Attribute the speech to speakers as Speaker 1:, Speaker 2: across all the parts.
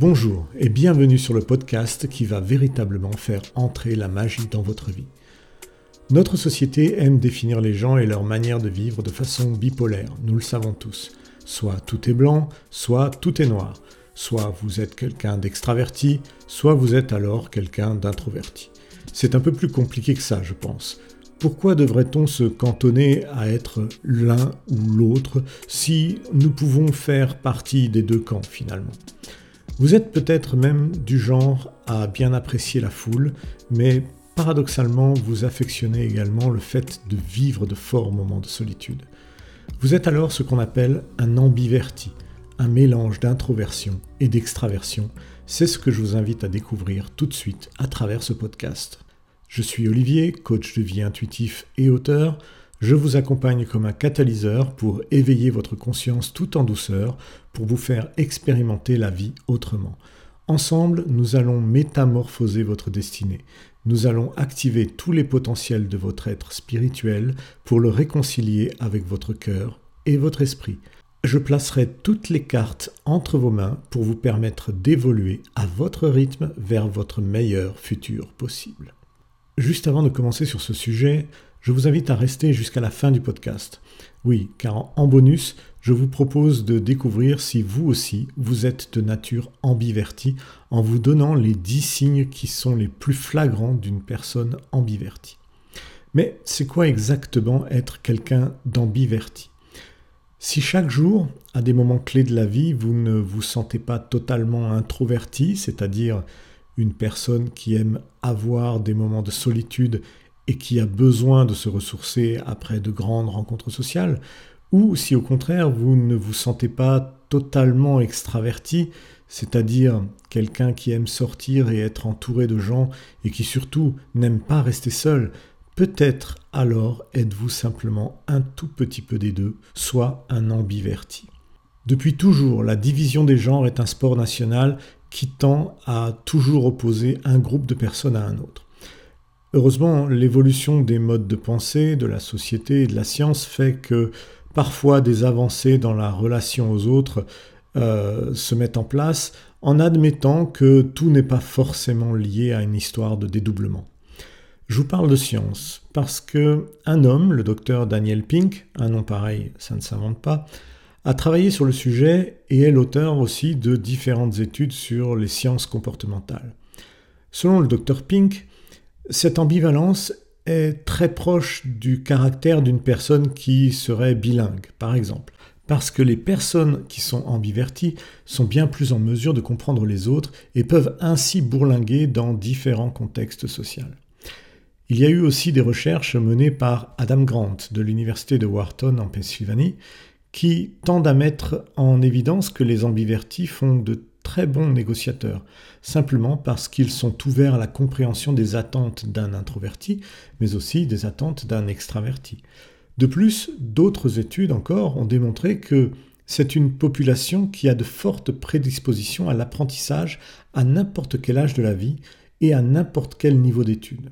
Speaker 1: Bonjour et bienvenue sur le podcast qui va véritablement faire entrer la magie dans votre vie. Notre société aime définir les gens et leur manière de vivre de façon bipolaire, nous le savons tous. Soit tout est blanc, soit tout est noir. Soit vous êtes quelqu'un d'extraverti, soit vous êtes alors quelqu'un d'introverti. C'est un peu plus compliqué que ça, je pense. Pourquoi devrait-on se cantonner à être l'un ou l'autre si nous pouvons faire partie des deux camps finalement? Vous êtes peut-être même du genre à bien apprécier la foule, mais paradoxalement vous affectionnez également le fait de vivre de forts moments de solitude. Vous êtes alors ce qu'on appelle un ambiverti, un mélange d'introversion et d'extraversion. C'est ce que je vous invite à découvrir tout de suite à travers ce podcast. Je suis Olivier, coach de vie intuitif et auteur. Je vous accompagne comme un catalyseur pour éveiller votre conscience tout en douceur, pour vous faire expérimenter la vie autrement. Ensemble, nous allons métamorphoser votre destinée. Nous allons activer tous les potentiels de votre être spirituel pour le réconcilier avec votre cœur et votre esprit. Je placerai toutes les cartes entre vos mains pour vous permettre d'évoluer à votre rythme vers votre meilleur futur possible. Juste avant de commencer sur ce sujet, je vous invite à rester jusqu'à la fin du podcast. Oui, car en bonus, je vous propose de découvrir si vous aussi, vous êtes de nature ambivertie en vous donnant les 10 signes qui sont les plus flagrants d'une personne ambivertie. Mais c'est quoi exactement être quelqu'un d'ambiverti? Si chaque jour, à des moments clés de la vie, vous ne vous sentez pas totalement introverti, c'est-à-dire une personne qui aime avoir des moments de solitude et qui a besoin de se ressourcer après de grandes rencontres sociales, ou si au contraire vous ne vous sentez pas totalement extraverti, c'est-à-dire quelqu'un qui aime sortir et être entouré de gens et qui surtout n'aime pas rester seul, peut-être alors êtes-vous simplement un tout petit peu des deux, soit un ambiverti. Depuis toujours, la division des genres est un sport national qui tend à toujours opposer un groupe de personnes à un autre. Heureusement, l'évolution des modes de pensée, de la société et de la science fait que parfois des avancées dans la relation aux autres euh, se mettent en place en admettant que tout n'est pas forcément lié à une histoire de dédoublement. Je vous parle de science parce que un homme, le docteur Daniel Pink, un nom pareil, ça ne s'invente pas, a travaillé sur le sujet et est l'auteur aussi de différentes études sur les sciences comportementales. Selon le docteur Pink, cette ambivalence est très proche du caractère d'une personne qui serait bilingue, par exemple, parce que les personnes qui sont ambiverties sont bien plus en mesure de comprendre les autres et peuvent ainsi bourlinguer dans différents contextes sociaux. Il y a eu aussi des recherches menées par Adam Grant de l'Université de Wharton en Pennsylvanie qui tendent à mettre en évidence que les ambivertis font de très bons négociateurs, simplement parce qu'ils sont ouverts à la compréhension des attentes d'un introverti, mais aussi des attentes d'un extraverti. De plus, d'autres études encore ont démontré que c'est une population qui a de fortes prédispositions à l'apprentissage à n'importe quel âge de la vie et à n'importe quel niveau d'études.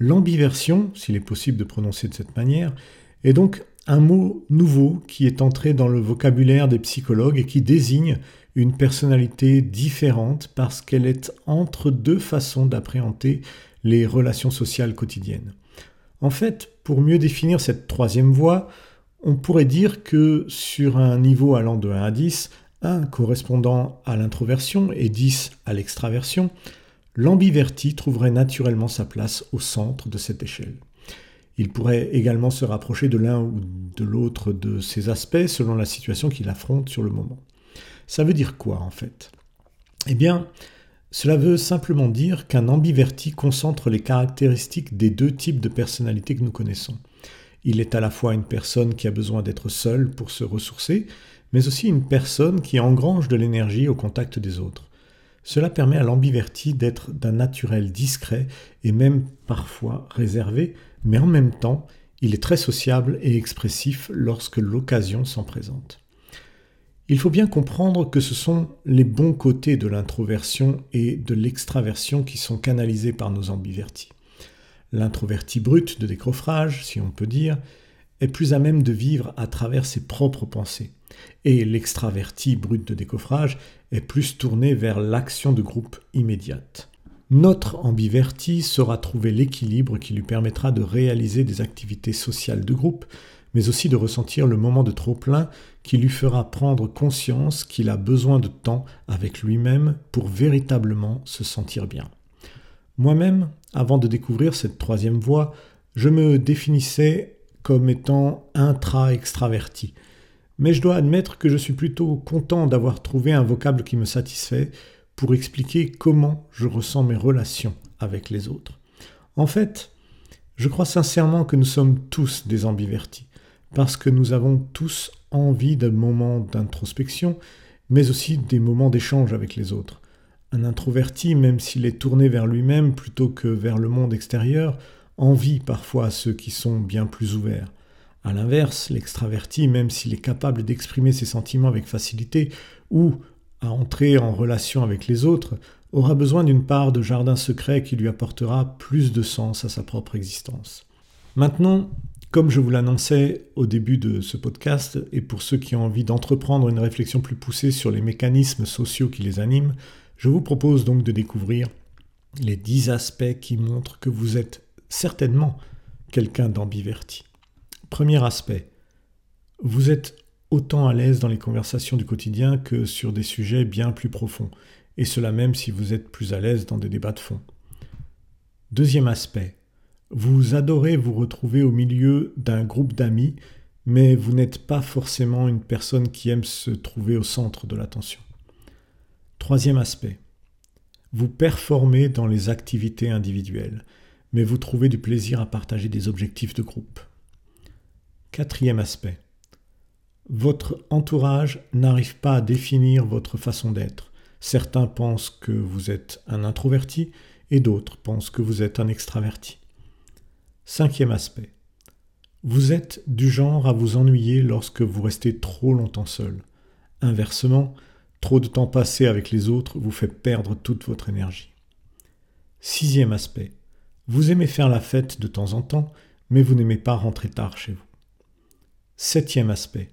Speaker 1: L'ambiversion, s'il est possible de prononcer de cette manière, est donc un mot nouveau qui est entré dans le vocabulaire des psychologues et qui désigne une personnalité différente parce qu'elle est entre deux façons d'appréhender les relations sociales quotidiennes. En fait, pour mieux définir cette troisième voie, on pourrait dire que sur un niveau allant de 1 à 10, 1 correspondant à l'introversion et 10 à l'extraversion, l'ambiverti trouverait naturellement sa place au centre de cette échelle. Il pourrait également se rapprocher de l'un ou de l'autre de ces aspects selon la situation qu'il affronte sur le moment. Ça veut dire quoi en fait? Eh bien, cela veut simplement dire qu'un ambiverti concentre les caractéristiques des deux types de personnalités que nous connaissons. Il est à la fois une personne qui a besoin d'être seule pour se ressourcer, mais aussi une personne qui engrange de l'énergie au contact des autres. Cela permet à l'ambiverti d'être d'un naturel discret et même parfois réservé, mais en même temps, il est très sociable et expressif lorsque l'occasion s'en présente. Il faut bien comprendre que ce sont les bons côtés de l'introversion et de l'extraversion qui sont canalisés par nos ambivertis. L'introverti brut de décroffrage, si on peut dire, est plus à même de vivre à travers ses propres pensées, et l'extraverti brut de décoffrage est plus tourné vers l'action de groupe immédiate. Notre ambiverti saura trouver l'équilibre qui lui permettra de réaliser des activités sociales de groupe, mais aussi de ressentir le moment de trop-plein qui lui fera prendre conscience qu'il a besoin de temps avec lui-même pour véritablement se sentir bien. Moi-même, avant de découvrir cette troisième voie, je me définissais comme étant intra-extraverti. Mais je dois admettre que je suis plutôt content d'avoir trouvé un vocable qui me satisfait pour expliquer comment je ressens mes relations avec les autres. En fait, je crois sincèrement que nous sommes tous des ambivertis, parce que nous avons tous envie d'un moment d'introspection, mais aussi des moments d'échange avec les autres. Un introverti, même s'il est tourné vers lui-même plutôt que vers le monde extérieur, envie parfois ceux qui sont bien plus ouverts. A l'inverse, l'extraverti, même s'il est capable d'exprimer ses sentiments avec facilité, ou à entrer en relation avec les autres, aura besoin d'une part de jardin secret qui lui apportera plus de sens à sa propre existence. Maintenant, comme je vous l'annonçais au début de ce podcast, et pour ceux qui ont envie d'entreprendre une réflexion plus poussée sur les mécanismes sociaux qui les animent, je vous propose donc de découvrir les dix aspects qui montrent que vous êtes certainement quelqu'un d'ambiverti. Premier aspect, vous êtes autant à l'aise dans les conversations du quotidien que sur des sujets bien plus profonds, et cela même si vous êtes plus à l'aise dans des débats de fond. Deuxième aspect, vous adorez vous retrouver au milieu d'un groupe d'amis, mais vous n'êtes pas forcément une personne qui aime se trouver au centre de l'attention. Troisième aspect, vous performez dans les activités individuelles, mais vous trouvez du plaisir à partager des objectifs de groupe. Quatrième aspect, votre entourage n'arrive pas à définir votre façon d'être. Certains pensent que vous êtes un introverti et d'autres pensent que vous êtes un extraverti. Cinquième aspect. Vous êtes du genre à vous ennuyer lorsque vous restez trop longtemps seul. Inversement, trop de temps passé avec les autres vous fait perdre toute votre énergie. Sixième aspect. Vous aimez faire la fête de temps en temps, mais vous n'aimez pas rentrer tard chez vous. Septième aspect.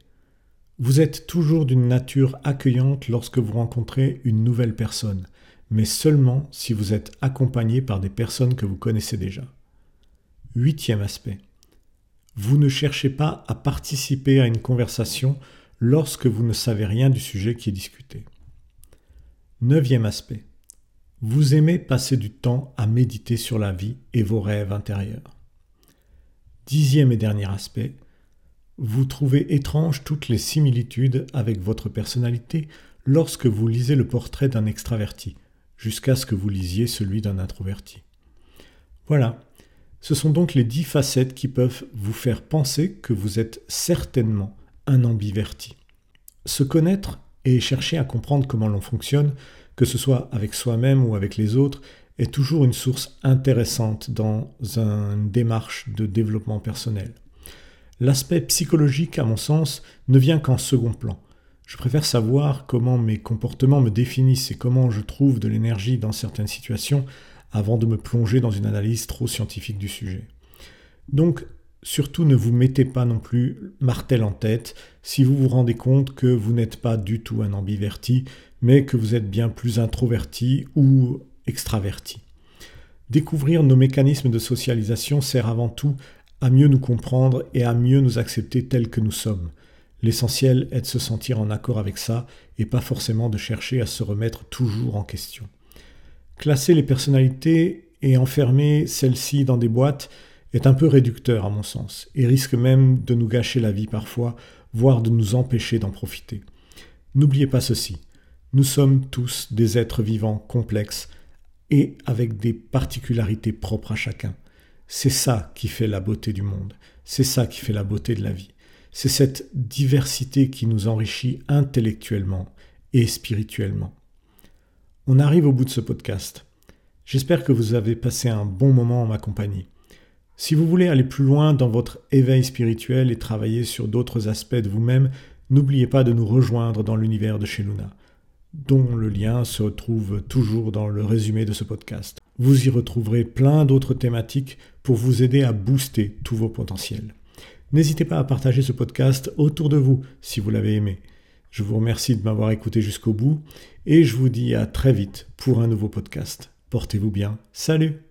Speaker 1: Vous êtes toujours d'une nature accueillante lorsque vous rencontrez une nouvelle personne, mais seulement si vous êtes accompagné par des personnes que vous connaissez déjà. Huitième aspect. Vous ne cherchez pas à participer à une conversation lorsque vous ne savez rien du sujet qui est discuté. Neuvième aspect. Vous aimez passer du temps à méditer sur la vie et vos rêves intérieurs. Dixième et dernier aspect. Vous trouvez étrange toutes les similitudes avec votre personnalité lorsque vous lisez le portrait d'un extraverti, jusqu'à ce que vous lisiez celui d'un introverti. Voilà, ce sont donc les dix facettes qui peuvent vous faire penser que vous êtes certainement un ambiverti. Se connaître et chercher à comprendre comment l'on fonctionne, que ce soit avec soi-même ou avec les autres, est toujours une source intéressante dans une démarche de développement personnel. L'aspect psychologique, à mon sens, ne vient qu'en second plan. Je préfère savoir comment mes comportements me définissent et comment je trouve de l'énergie dans certaines situations avant de me plonger dans une analyse trop scientifique du sujet. Donc, surtout ne vous mettez pas non plus martel en tête si vous vous rendez compte que vous n'êtes pas du tout un ambiverti, mais que vous êtes bien plus introverti ou extraverti. Découvrir nos mécanismes de socialisation sert avant tout à mieux nous comprendre et à mieux nous accepter tels que nous sommes. L'essentiel est de se sentir en accord avec ça et pas forcément de chercher à se remettre toujours en question. Classer les personnalités et enfermer celles-ci dans des boîtes est un peu réducteur à mon sens et risque même de nous gâcher la vie parfois, voire de nous empêcher d'en profiter. N'oubliez pas ceci, nous sommes tous des êtres vivants complexes et avec des particularités propres à chacun. C'est ça qui fait la beauté du monde, c'est ça qui fait la beauté de la vie. C'est cette diversité qui nous enrichit intellectuellement et spirituellement. On arrive au bout de ce podcast. J'espère que vous avez passé un bon moment en ma compagnie. Si vous voulez aller plus loin dans votre éveil spirituel et travailler sur d'autres aspects de vous-même, n'oubliez pas de nous rejoindre dans l'univers de chez Luna dont le lien se retrouve toujours dans le résumé de ce podcast. Vous y retrouverez plein d'autres thématiques pour vous aider à booster tous vos potentiels. N'hésitez pas à partager ce podcast autour de vous si vous l'avez aimé. Je vous remercie de m'avoir écouté jusqu'au bout et je vous dis à très vite pour un nouveau podcast. Portez-vous bien. Salut